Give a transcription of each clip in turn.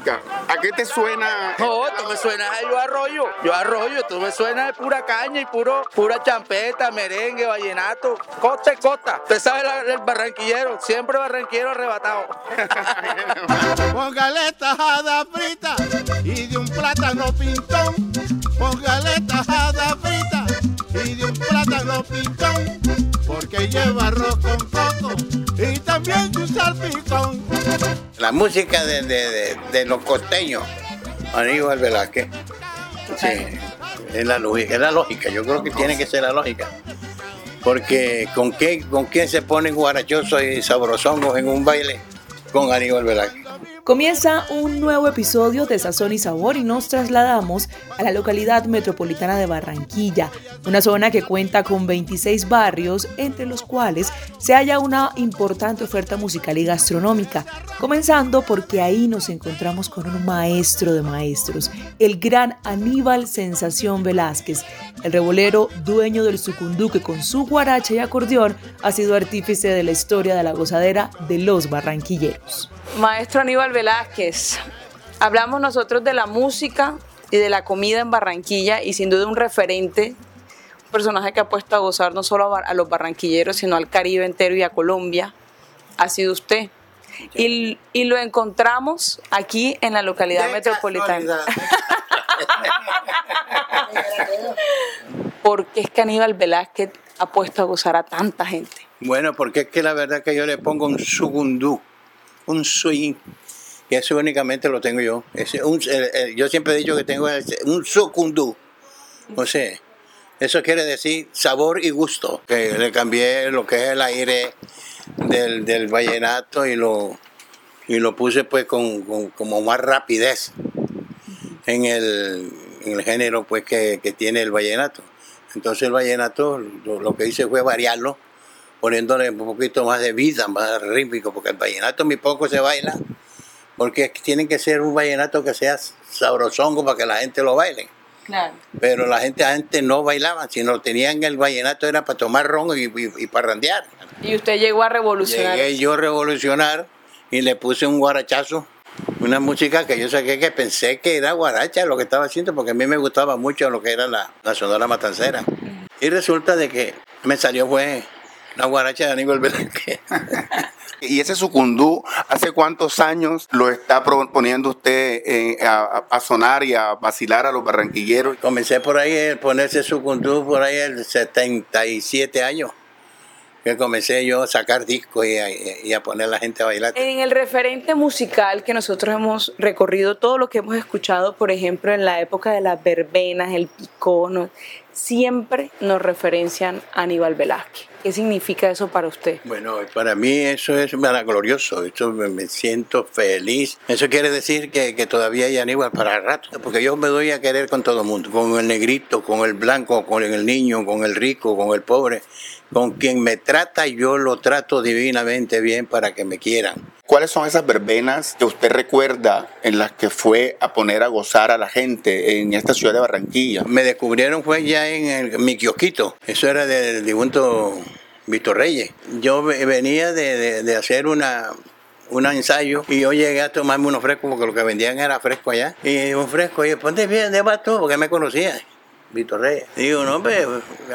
música, ¿a qué te suena? No, esto me suena a yo arroyo. Yo arroyo, esto me suena de pura caña y puro, pura champeta, merengue, vallenato, costa y costa. Usted sabe la- el barranquillero, siempre barranquillero arrebatado. Póngale tajada frita y de un plátano pintón. Póngale tajada frita y de un plátano pintón. Porque lleva arroz con coco y también su salpicón. La música de, de- de- de los costeños, Aníbal Velázquez. Sí, es la lógica, es la lógica, yo creo que tiene que ser la lógica. Porque ¿con, qué, con quién se ponen guarachosos y sabrosongos en un baile? Con Aníbal Velázquez. Comienza un nuevo episodio de Sazón y Sabor y nos trasladamos a la localidad metropolitana de Barranquilla, una zona que cuenta con 26 barrios, entre los cuales se halla una importante oferta musical y gastronómica, comenzando porque ahí nos encontramos con un maestro de maestros, el gran Aníbal Sensación Velázquez, el rebolero dueño del sucundú que con su guaracha y acordeón ha sido artífice de la historia de la gozadera de los barranquilleros. Maestro Aníbal Velázquez, hablamos nosotros de la música y de la comida en Barranquilla y sin duda un referente, un personaje que ha puesto a gozar no solo a, los barranquilleros, sino al Caribe entero y a Colombia, ha sido usted. Y, y lo encontramos aquí en la localidad De metropolitana. ¿Por qué es que Aníbal Velázquez ha puesto a gozar a tanta gente? Bueno, porque es que la verdad que yo le pongo un sugundú, un swing, y eso únicamente lo tengo yo. Ese, un- yo siempre he dicho que tengo un sucundú. O sea, eso quiere decir sabor y gusto. Que le cambié lo que es el aire del, del vallenato y lo, y lo puse pues con, con- como más rapidez en el, en el género pues que, que tiene el vallenato. Entonces el vallenato lo, lo que hice fue variarlo, poniéndole un poquito más de vida, más rítmico, porque el vallenato muy poco se baila, porque tiene que ser un vallenato que sea sabrosongo para que la gente lo baile. Claro. Pero la gente antes no bailaba, sino tenían el vallenato era para tomar ron y, y, y parrandear. Y usted llegó a revolucionar. Llegué yo a revolucionar y le puse un guarachazo, una música que yo saqué que pensé que era guaracha lo que estaba haciendo, porque a mí me gustaba mucho lo que era la, la sonora matancera. Y resulta de que me salió fue la guaracha de Aníbal Velázquez. Y ese sucundú, ¿hace cuántos años lo está pro- poniendo usted eh, a, a- sonar y a vacilar a los barranquilleros? Comencé por ahí a ponerse su conducto por ahí el 77 años. Que comencé yo a sacar discos y a, y a poner a la gente a bailar. En el referente musical que nosotros hemos recorrido, todo lo que hemos escuchado, por ejemplo, en la época de las verbenas, el picono, siempre nos referencian a Aníbal Velázquez. ¿Qué significa eso para usted? Bueno, para mí eso es maravilloso, me, me siento feliz. Eso quiere decir que, que todavía hay Aníbal para el rato, porque yo me doy a querer con todo el mundo, con el negrito, con el blanco, con el niño, con el rico, con el pobre. Con quien me trata, yo lo trato divinamente bien para que me quieran. ¿Cuáles son esas verbenas que usted recuerda en las que fue a poner a gozar a la gente en esta ciudad de Barranquilla? Me descubrieron fue ya en el- mi kiosquito. Eso era del difunto Víctor Reyes. Yo ve- venía de, de- hacer una, un ensayo y yo llegué a tomarme unos frescos porque lo que vendían era fresco allá. Y un fresco, y ponte bien, ¿de tú? Porque me conocía. Víctor Reyes. Digo, no, hombre,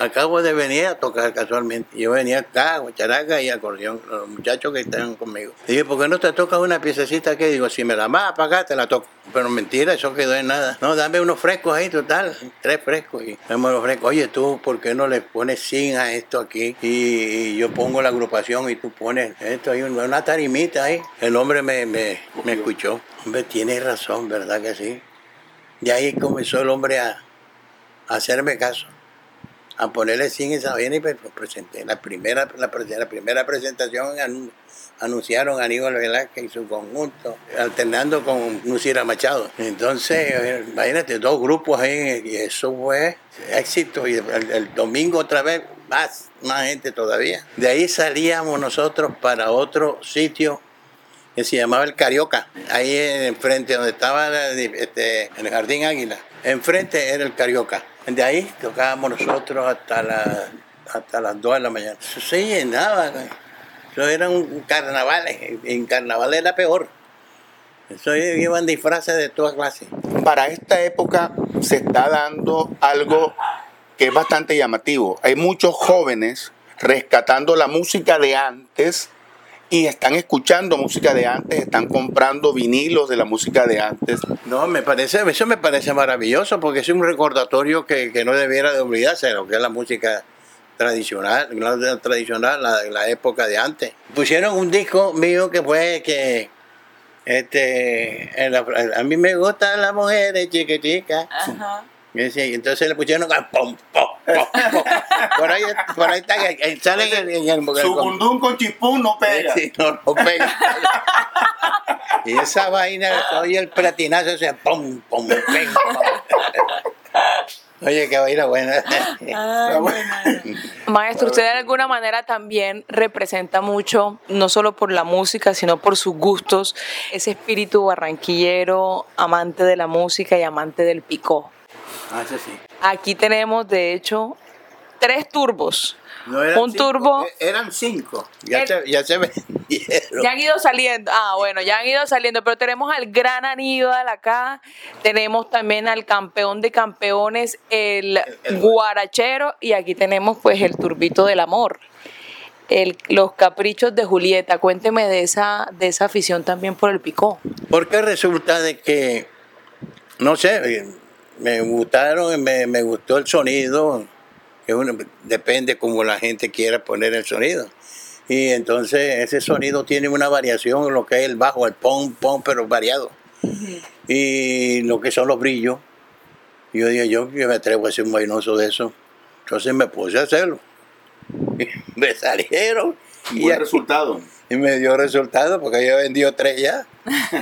acabo de venir a tocar casualmente. Yo venía acá, characa y acordeón, los muchachos que están conmigo. Dije, ¿por qué no te tocas una piececita aquí? Digo, si me la vas a pagar, te la toco. Pero mentira, eso quedó en nada. No, dame unos frescos ahí, total, tres frescos. Y dame los frescos. Oye, tú, ¿por qué no le pones sin a esto aquí? Y, yo pongo la agrupación y tú pones esto una una tarimita ahí. El hombre me, me, me escuchó. Hombre, tienes razón, ¿verdad que sí? Y ahí comenzó el hombre a, hacerme caso, a ponerle sin esa vaina y pues, pues, presenté. La primera, la, primera presentación anun- anunciaron a Aníbal Velázquez y su conjunto, alternando con Nucira Machado. Entonces, imagínate, dos grupos ahí y eso fue éxito. Y el, el domingo otra vez más, más gente todavía. De ahí salíamos nosotros para otro sitio que se llamaba el Carioca, ahí enfrente donde estaba este, el Jardín Águila, enfrente era el Carioca. De ahí tocábamos nosotros hasta, la, hasta las 2 de la mañana. Eso se llenaba, eso era un carnaval, en carnaval era peor. Eso iban disfraces de toda clase. Para esta época se está dando algo que es bastante llamativo. Hay muchos jóvenes rescatando la música de antes y están escuchando música de antes, están comprando vinilos de la música de antes. No, me parece, eso me parece maravilloso porque es un recordatorio que, no debiera de olvidarse de lo que es la música tradicional, la tradicional, la, la época de antes. Pusieron un disco mío que fue que este, a mí me gustan las mujeres chiquiticas. Ajá. Y entonces le pusieron pom, pom, pom, Por ahí, por ahí está, sale en, en el Su cundún con chipún no pega. Sí, no, no pega. y esa vaina, oye el platinazo, ese pom, pom, pom. Oye, qué vaina buena. Maestro, usted de alguna manera también representa mucho, no solo por la música, sino por sus gustos, ese espíritu barranquillero, amante de la música y amante del picó. Ah, sí. Aquí tenemos, de hecho, tres turbos. un turbo. E-, eran cinco. Ya, se, ya se vendieron. Ya han ido saliendo. Ah, bueno, ya han ido saliendo. Pero tenemos al gran Aníbal acá. Tenemos también al campeón de campeones, el, guarachero. Y aquí tenemos, pues, el turbito del amor. El, los caprichos de Julieta. Cuénteme de esa, de esa afición también por el picó. Porque resulta de que, no sé, me gustaron, me, me gustó el sonido, que uno, depende como la gente quiera poner el sonido. Y entonces ese sonido tiene una variación, lo que es el bajo, el pom, pom, pero variado. Y lo que son los brillos. Yo dije, yo, me atrevo a ser un vainoso de eso. Entonces me puse a hacerlo. Y me salieron. Y el resultado. Y me dio resultado porque yo he vendido tres ya.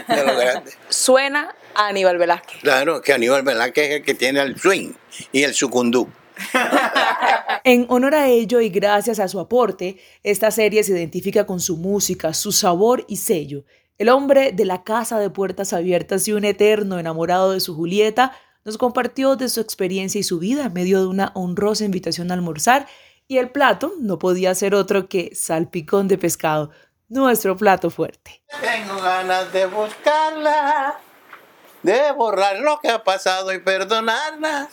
De lo grande. Suena Aníbal Velázquez. Claro, que Aníbal Velázquez es el que tiene el swing y el sucundú. en honor a ello y gracias a su aporte, esta serie se identifica con su música, su sabor y sello. El hombre de la casa de puertas abiertas y un eterno enamorado de su Julieta nos compartió de su experiencia y su vida en medio de una honrosa invitación a almorzar y el plato no podía ser otro que salpicón de pescado, nuestro plato fuerte. Tengo ganas de buscarla de borrar lo que ha pasado y perdonarlas.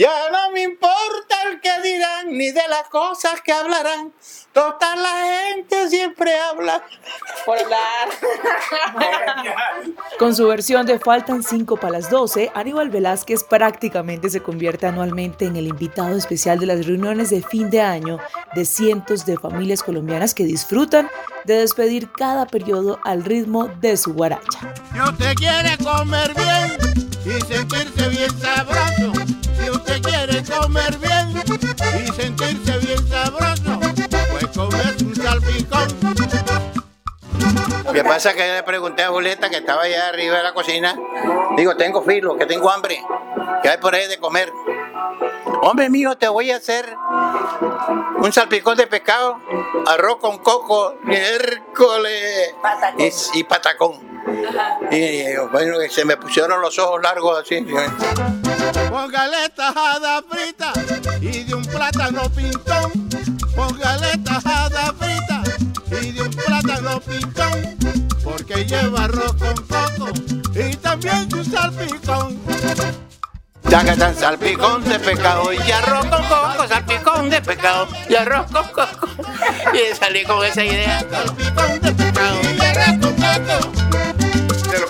Ya no me importa el que dirán ni de las cosas que hablarán. Total la gente siempre habla por hablar. Con su versión de Faltan 5 para las 12, Aníbal Velázquez prácticamente se convierte anualmente en el invitado especial de las reuniones de fin de año de cientos de familias colombianas que disfrutan de despedir cada periodo al ritmo de su guaracha. Si usted quiere comer bien y sentirse bien sabroso, comer bien y sentirse bien sabroso, un salpicón. Lo que pasa es que le pregunté a Julieta que estaba allá arriba de la cocina. Digo, tengo filo, que tengo hambre. ¿Qué hay por ahí de comer? Hombre mío, te voy a hacer un salpicón de pescado, arroz con coco, miércoles y, patacón. Y, bueno, se me pusieron los ojos largos así. Con galetas frita y de un plátano pintón con galetas hadas fritas y de un plátano pintón, porque lleva arroz con coco y también un salpicón. tan salpicón de pescado y arroz con coco, salpicón de pescado y arroz con coco. Y salí con esa idea. Salpicón de pescado y arroz con coco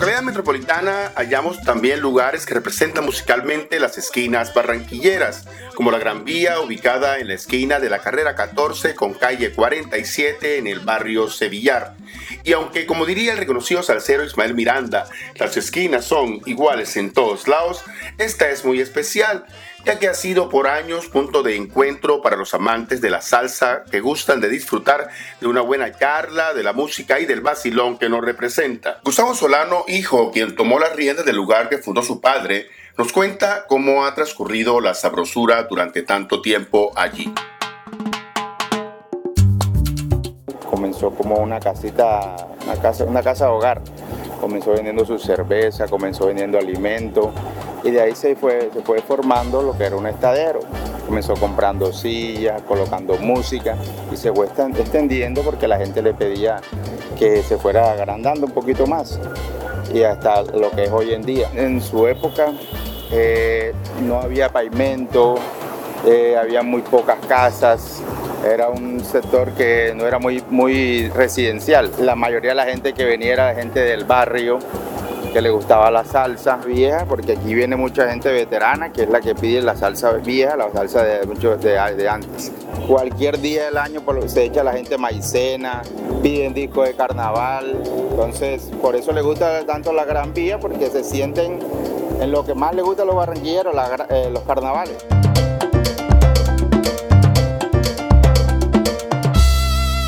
localidad metropolitana hallamos también lugares que representan musicalmente las esquinas barranquilleras, como la Gran Vía, ubicada en la esquina de la carrera 14 con calle 47 en el barrio Sevillar. Y aunque, como diría el reconocido salsero Ismael Miranda, las esquinas son iguales en todos lados, esta es muy especial ya que ha sido por años punto de encuentro para los amantes de la salsa que gustan de disfrutar de una buena charla, de la música y del vacilón que nos representa. Gustavo Solano, hijo, quien tomó las riendas del lugar que fundó su padre, nos cuenta cómo ha transcurrido la sabrosura durante tanto tiempo allí. Comenzó como una casita, una casa, una casa hogar. Comenzó vendiendo su cerveza, comenzó vendiendo alimento y de ahí se fue, se fue formando lo que era un estadero. Comenzó comprando sillas, colocando música y se fue extendiendo porque la gente le pedía que se fuera agrandando un poquito más y hasta lo que es hoy en día. En su época eh, no había pavimento, eh, había muy pocas casas, era un sector que no era muy, muy residencial. La mayoría de la gente que venía era gente del barrio, que le gustaba la salsa vieja, porque aquí viene mucha gente veterana, que es la que pide la salsa vieja, la salsa de, de, de antes. Cualquier día del año se echa la gente maicena, piden disco de carnaval, entonces por eso le gusta tanto la Gran Vía, porque se sienten en lo que más le gusta a los barranquilleros, eh, los carnavales.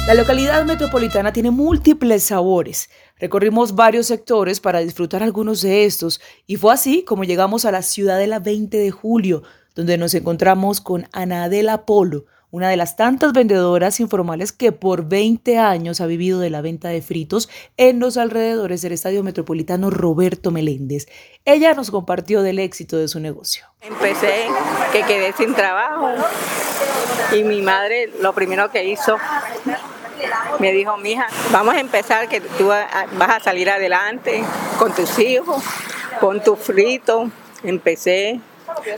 La localidad metropolitana tiene múltiples sabores. Recorrimos varios sectores para disfrutar algunos de estos y fue así como llegamos a la Ciudadela 20 de julio, donde nos encontramos con Ana Adela Polo, una de las tantas vendedoras informales que por 20 años ha vivido de la venta de fritos en los alrededores del Estadio Metropolitano Roberto Meléndez. Ella nos compartió del éxito de su negocio. Empecé que quedé sin trabajo y mi madre lo primero que hizo me dijo, mija, vamos a empezar que tú vas a salir adelante con tus hijos, con tu frito. Empecé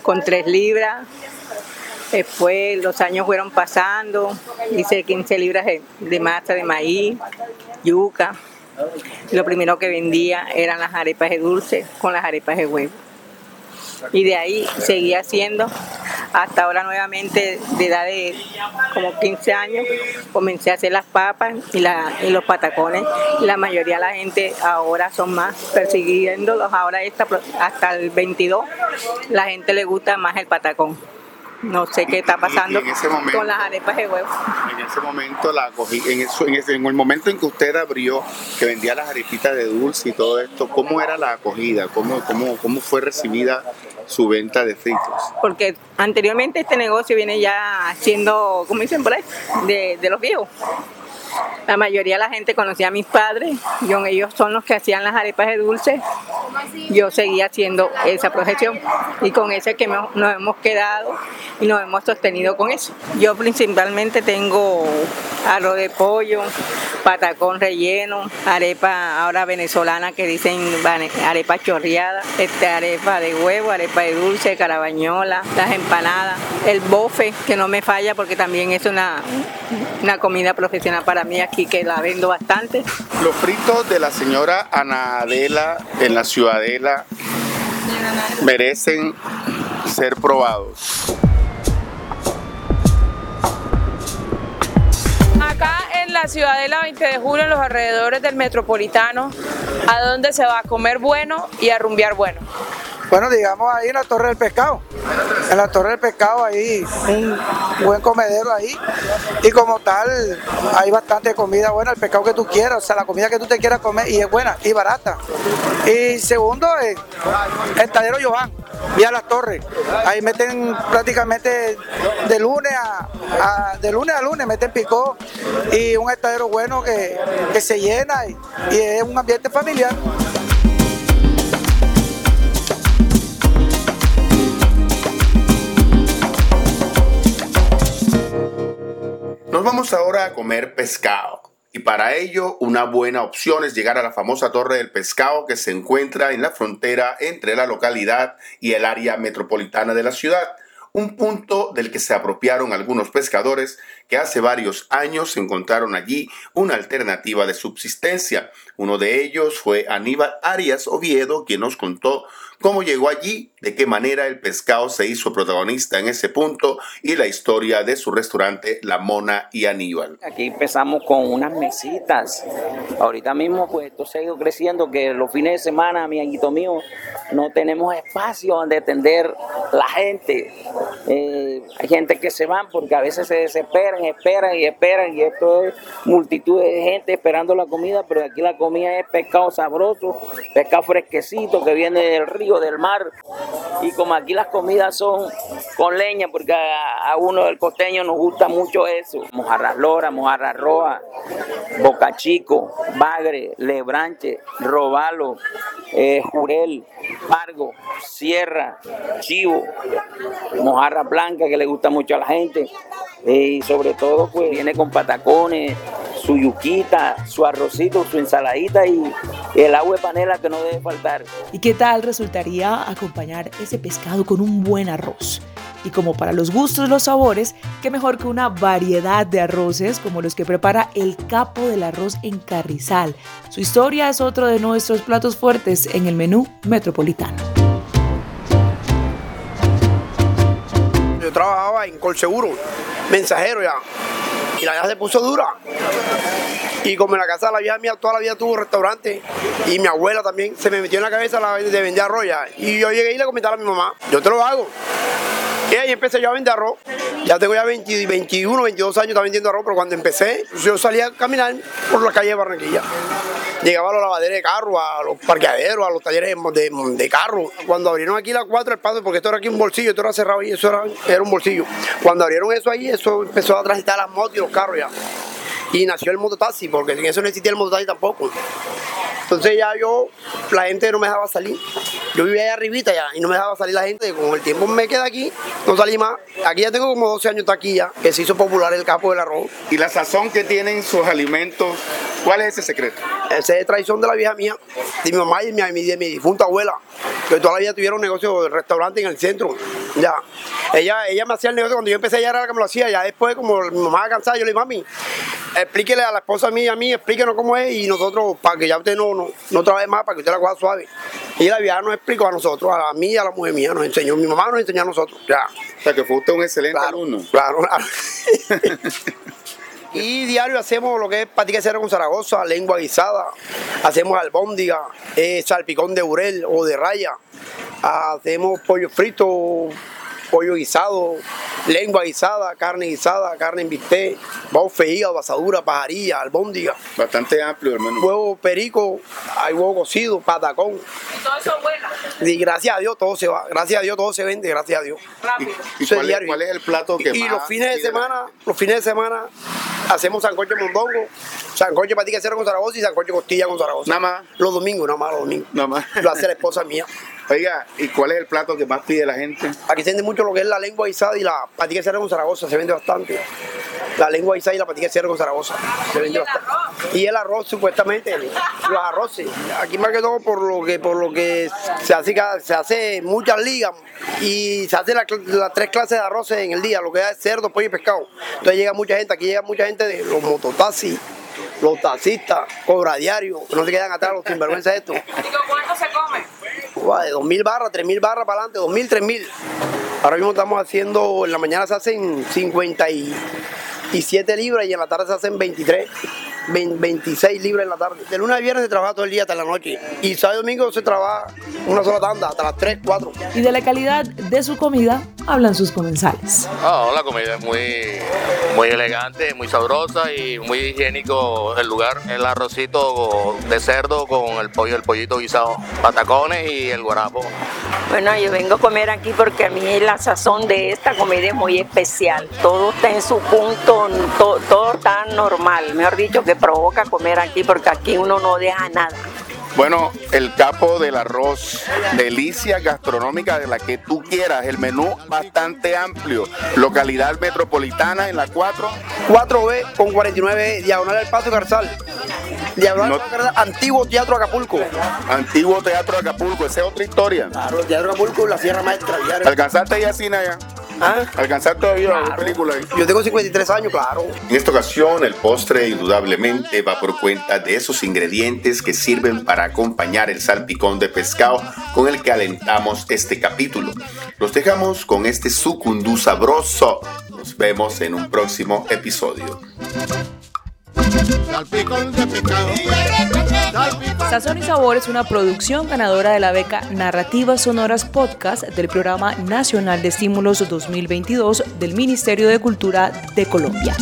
con tres libras, después los años fueron pasando, hice 15 libras de, masa de maíz, yuca. Lo primero que vendía eran las arepas de dulce con las arepas de huevo. Y de ahí seguía haciendo hasta ahora nuevamente de edad de como 15 años comencé a hacer las papas y, los patacones. La mayoría de la gente ahora son más persiguiéndolos. Ahora hasta el 22 la gente le gusta más el patacón. No sé qué está pasando con las arepas de huevo. En ese momento la cogí, en, en, el momento en que usted abrió, que vendía las arepitas de dulce y todo esto, ¿cómo era la acogida? ¿Cómo, cómo, cómo fue recibida su venta de fritos? Porque anteriormente este negocio viene ya siendo, como dicen por ahí, de, de los viejos. La mayoría de la gente conocía a mis padres, yo, ellos son los que hacían las arepas de dulce. Yo seguía haciendo esa profesión y con ese que nos hemos quedado y nos hemos sostenido con eso. Yo principalmente tengo arroz de pollo, patacón relleno, arepa ahora venezolana que dicen arepa chorreada, este, arepa de huevo, arepa de dulce, carabañola, las empanadas, el bofe que no me falla porque también es una, una comida profesional para mí aquí que la vendo bastante. Los fritos de la señora Ana Adela en la Ciudadela merecen ser probados. Acá en la Ciudadela 20 de julio, en los alrededores del Metropolitano, a dónde se va a comer bueno y a rumbear bueno. Bueno, digamos ahí en la Torre del Pescado. En la Torre del Pescado ahí, un buen comedero ahí. Y como tal, hay bastante comida buena, el pescado que tú quieras, o sea, la comida que tú te quieras comer y es buena y barata. Y segundo, eh, el talero Johan, vía las torres. Ahí meten prácticamente de lunes a, de lunes a lunes, meten picó y un estadero bueno que, se llena y es un ambiente familiar. Vamos ahora a comer pescado. Y para ello, una buena opción es llegar a la famosa Torre del Pescado que se encuentra en la frontera entre la localidad y el área metropolitana de la ciudad un punto del que se apropiaron algunos pescadores que hace varios años encontraron allí una alternativa de subsistencia. Uno de ellos fue Aníbal Arias Oviedo, quien nos contó cómo llegó allí, de qué manera el pescado se hizo protagonista en ese punto y la historia de su restaurante La Mona y Aníbal. Aquí empezamos con unas mesitas. Ahorita mismo pues esto se ha ido creciendo que los fines de semana, mi amiguito mío, no tenemos espacio donde atender la gente. Eh, hay gente que se van porque a veces se desesperan, esperan y esperan y esto es multitud de gente esperando la comida, pero aquí la comida es pescado sabroso, pescado fresquecito que viene del río del mar. Y como aquí las comidas son con leña, porque a, uno del costeño nos gusta mucho eso. Mojarra lora, mojarra roja, boca chico, bagre, lebranche, robalo, eh, jurel, pargo, sierra, chivo, mojarra blanca que le gusta mucho a la gente. Eh, y sobre todo pues viene con patacones, su yuquita, su arrocito, su ensaladita y el agua de panela que no debe faltar. ¿Y qué tal acompañar ese pescado con un buen arroz? Y como para los gustos, los sabores, qué mejor que una variedad de arroces como los que prepara el capo del arroz en Carrizal. Su historia es otro de nuestros platos fuertes en el menú metropolitano. Yo trabajaba en Colseguro, mensajero ya, y la vida se puso dura. Y como en la casa de la vieja mía toda la vida tuvo restaurante y mi abuela también se me metió en la cabeza la de vender arroz Y yo llegué y le comenté a mi mamá, yo te lo hago. Y ahí empecé yo a vender arroz. Ya tengo ya 20, 21, 22 años vendiendo arroz, pero cuando empecé, yo salía a caminar por la calle de Barranquilla. Llegaba a los lavaderos de carro, a los parqueaderos, a los talleres de, de, carro. Cuando abrieron aquí las cuatro el paso, porque esto era aquí un bolsillo, esto era cerrado y eso era, era un bolsillo. Cuando abrieron eso ahí, eso empezó a transitar las motos y los carros ya. Y nació el mototaxi, porque sin eso no existía el mototaxi tampoco. Entonces ya yo, la gente no me dejaba salir. Yo vivía allá arribita ya y no me dejaba salir la gente. Con el tiempo me quedé aquí, no salí más. Aquí ya tengo como 12 años aquí ya, que se hizo popular el capo del arroz. ¿Y la sazón que tienen sus alimentos, cuál es ese secreto? Ese es traición de la vieja mía, de mi mamá y de mi, de mi difunta abuela, que toda la vida tuvieron un negocio de restaurante en el centro. Ya. Ella, ella me hacía el negocio cuando yo empecé, ella era la que me lo hacía. Ya después, como mi mamá cansada, yo le dije, mami, explíquele a la esposa mía y a mí, explíquenos cómo es y nosotros, para que ya usted no, no, no trabaje más, para que usted la coja suave. Y la vieja nos explicó a nosotros, a mí y a la mujer mía, nos enseñó. Mi mamá nos enseñó a nosotros. Ya. O sea, que fue usted un excelente alumno. Claro, claro. y diario hacemos lo que es patica cero con Zaragoza, lengua guisada, hacemos albóndiga, eh, salpicón de burel o de raya, hacemos pollo frito, pollo guisado, lengua guisada, carne guisada, carne en bistec, hígado, basadura, pajarilla, albóndiga. Bastante amplio, hermano. Huevo perico, hay huevo cocido, patacón. Y todo eso bueno. Y gracias a Dios todo se va, gracias a Dios todo se vende, gracias a Dios. Rápido. ¿Y, cuál, es, cuál, es, el plato que y, más? Y los fines de semana, los fines de semana hacemos sancocho mondongo, sancocho patica cero con Zaragoza y sancocho costilla con Zaragoza. Nada más. Los domingos, nada más los domingos. Nada más. Lo hace la esposa mía. Oiga, ¿y cuál es el plato que más pide la gente? Aquí se vende mucho lo que es la lengua guisada y la patica de cerdo con Zaragoza, se vende bastante. La lengua guisada y la patica de cerdo con Zaragoza, se vende bastante. Y el arroz, supuestamente, los arroces. Aquí más que todo por lo que por lo que se hace, se hace muchas ligas y se hacen las tres clases de arroces en el día, lo que es cerdo, pollo y pescado. Entonces llega mucha gente, aquí llega mucha gente de los mototaxis, los taxistas, cobra diario, no se quedan atrás los sinvergüenza esto. Digo, ¿cuánto se come? De 2.000 barras, 3.000 barras para adelante, 2.000, 3.000. Ahora mismo estamos haciendo, en la mañana se hacen 57 libras y en la tarde se hacen 23. 26 libras en la tarde. De lunes a viernes se trabaja todo el día hasta la noche. Y sábado y domingo se trabaja una sola tanda, hasta las 3, 4. Y de la calidad de su comida hablan sus comensales. Oh, la comida es muy, muy elegante, muy sabrosa y muy higiénico el lugar. El arrocito de cerdo con el pollo, el pollito guisado, patacones y el guarapo. Bueno, yo vengo a comer aquí porque a mí la sazón de esta comida es muy especial. Todo está en su punto, todo, todo está normal. Mejor dicho, que provoca comer aquí porque aquí uno no deja nada. Bueno, el capo del arroz, delicia gastronómica de la que tú quieras, el menú bastante amplio, localidad metropolitana en la 4. 4B con 49, diagonal del Paso Garzal. Diagonal no, Antiguo Teatro Acapulco. Antiguo Teatro Acapulco, esa es otra historia. Claro, el Teatro Acapulco, la Sierra Maestra. ¿Alcanzaste ya cine allá? ¿Ah? ¿Alcanzar todavía claro. película ahí? Yo tengo 53 años, claro. En esta ocasión, el postre indudablemente va por cuenta de esos ingredientes que sirven para acompañar el salpicón de pescado con el que alentamos este capítulo. Los dejamos con este sucundú sabroso. Nos vemos en un próximo episodio. Salpicón de pescado. Sazón y Sabor es una producción ganadora de la beca Narrativas Sonoras Podcast del Programa Nacional de Estímulos 2022 del Ministerio de Cultura de Colombia.